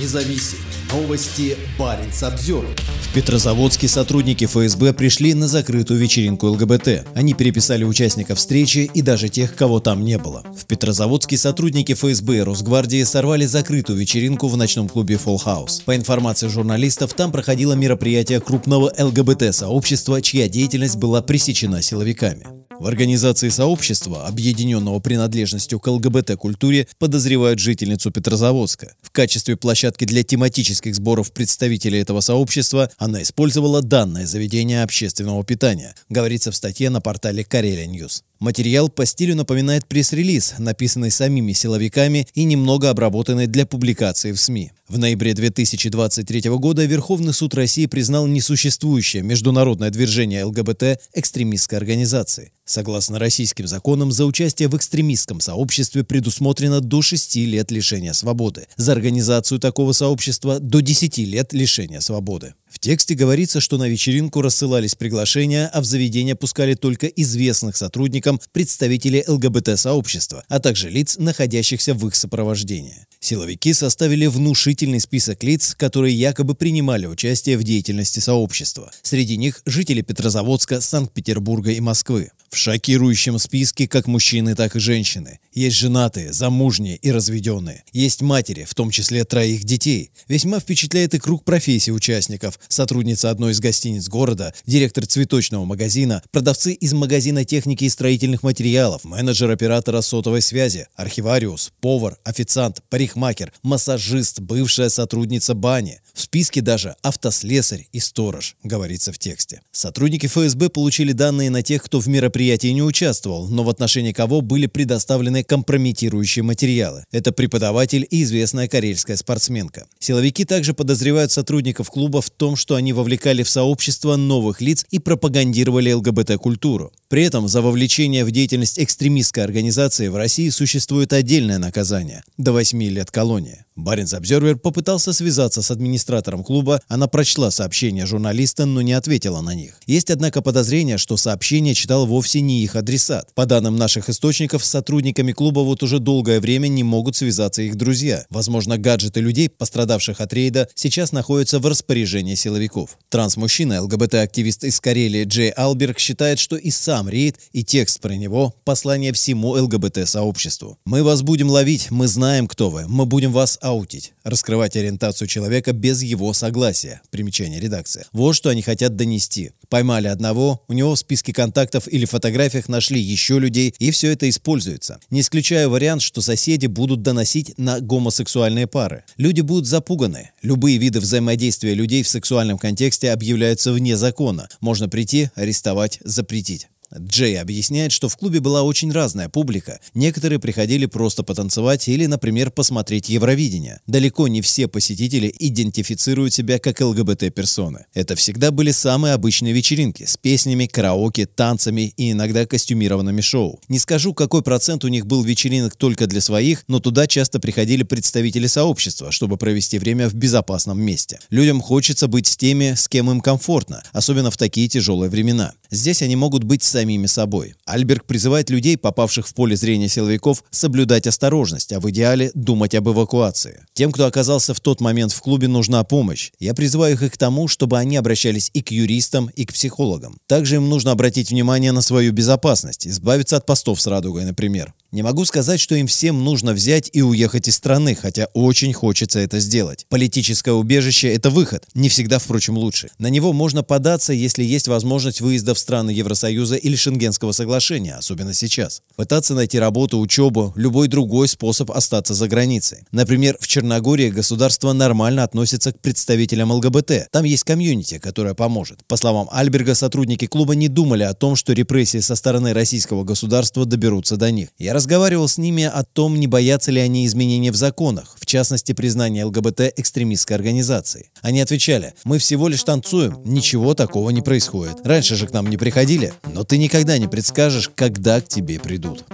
независим. Новости Баренц обзор. В Петрозаводске сотрудники ФСБ пришли на закрытую вечеринку ЛГБТ. Они переписали участников встречи и даже тех, кого там не было. В Петрозаводске сотрудники ФСБ и Росгвардии сорвали закрытую вечеринку в ночном клубе Full House. По информации журналистов, там проходило мероприятие крупного ЛГБТ-сообщества, чья деятельность была пресечена силовиками. В организации сообщества, объединенного принадлежностью к ЛГБТ-культуре, подозревают жительницу Петрозаводска. В качестве площадки для тематических сборов представителей этого сообщества она использовала данное заведение общественного питания, говорится в статье на портале Карелия Ньюс. Материал по стилю напоминает пресс-релиз, написанный самими силовиками и немного обработанный для публикации в СМИ. В ноябре 2023 года Верховный суд России признал несуществующее международное движение ЛГБТ экстремистской организацией. Согласно российским законам, за участие в экстремистском сообществе предусмотрено до 6 лет лишения свободы. За организацию такого сообщества – до 10 лет лишения свободы. В тексте говорится, что на вечеринку рассылались приглашения, а в заведение пускали только известных сотрудникам представителей ЛГБТ-сообщества, а также лиц, находящихся в их сопровождении. Силовики составили внушительный список лиц, которые якобы принимали участие в деятельности сообщества. Среди них жители Петрозаводска, Санкт-Петербурга и Москвы. В шокирующем списке как мужчины, так и женщины. Есть женатые, замужние и разведенные. Есть матери, в том числе троих детей. Весьма впечатляет и круг профессий участников. Сотрудница одной из гостиниц города, директор цветочного магазина, продавцы из магазина техники и строительных материалов, менеджер оператора сотовой связи, архивариус, повар, официант, парикмахер, массажист, бывшая сотрудница бани. В списке даже автослесарь и сторож, говорится в тексте. Сотрудники ФСБ получили данные на тех, кто в мероприятии не участвовал, но в отношении кого были предоставлены компрометирующие материалы. Это преподаватель и известная карельская спортсменка. Силовики также подозревают сотрудников клуба в том, что они вовлекали в сообщество новых лиц и пропагандировали ЛГБТ-культуру. При этом за вовлечение в деятельность экстремистской организации в России существует отдельное наказание – до 8 лет колонии. Баренц Обзервер попытался связаться с администратором клуба, она прочла сообщения журналиста, но не ответила на них. Есть, однако, подозрение, что сообщение читал вовсе не их адресат. По данным наших источников, с сотрудниками клуба вот уже долгое время не могут связаться их друзья. Возможно, гаджеты людей, пострадавших от рейда, сейчас находятся в распоряжении силовиков. Транс-мужчина, ЛГБТ-активист из Карелии Джей Алберг считает, что и сам рейд, и текст про него – послание всему ЛГБТ-сообществу. «Мы вас будем ловить, мы знаем, кто вы, мы будем вас аутить, раскрывать ориентацию человека без его согласия. Примечание редакции. Вот что они хотят донести. Поймали одного, у него в списке контактов или фотографиях нашли еще людей, и все это используется. Не исключаю вариант, что соседи будут доносить на гомосексуальные пары. Люди будут запуганы. Любые виды взаимодействия людей в сексуальном контексте объявляются вне закона. Можно прийти, арестовать, запретить. Джей объясняет, что в клубе была очень разная публика. Некоторые приходили просто потанцевать или, например, посмотреть Евровидение. Далеко не все посетители идентифицируют себя как ЛГБТ-персоны. Это всегда были самые обычные вечеринки с песнями, караоке, танцами и иногда костюмированными шоу. Не скажу, какой процент у них был вечеринок только для своих, но туда часто приходили представители сообщества, чтобы провести время в безопасном месте. Людям хочется быть с теми, с кем им комфортно, особенно в такие тяжелые времена. Здесь они могут быть самими собой. Альберг призывает людей, попавших в поле зрения силовиков, соблюдать осторожность, а в идеале думать об эвакуации. Тем, кто оказался в тот момент в клубе, нужна помощь. Я призываю их к тому, чтобы они обращались и к юристам, и к психологам. Также им нужно обратить внимание на свою безопасность, избавиться от постов с радугой, например. Не могу сказать, что им всем нужно взять и уехать из страны, хотя очень хочется это сделать. Политическое убежище – это выход, не всегда, впрочем, лучше. На него можно податься, если есть возможность выезда в страны Евросоюза или Шенгенского соглашения, особенно сейчас. Пытаться найти работу, учебу, любой другой способ остаться за границей. Например, в Черногории государство нормально относится к представителям ЛГБТ. Там есть комьюнити, которая поможет. По словам Альберга, сотрудники клуба не думали о том, что репрессии со стороны российского государства доберутся до них. Я разговаривал с ними о том, не боятся ли они изменений в законах, в частности, признания ЛГБТ экстремистской организацией. Они отвечали, мы всего лишь танцуем, ничего такого не происходит. Раньше же к нам не приходили, но ты никогда не предскажешь, когда к тебе придут.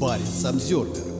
Парень Самсервер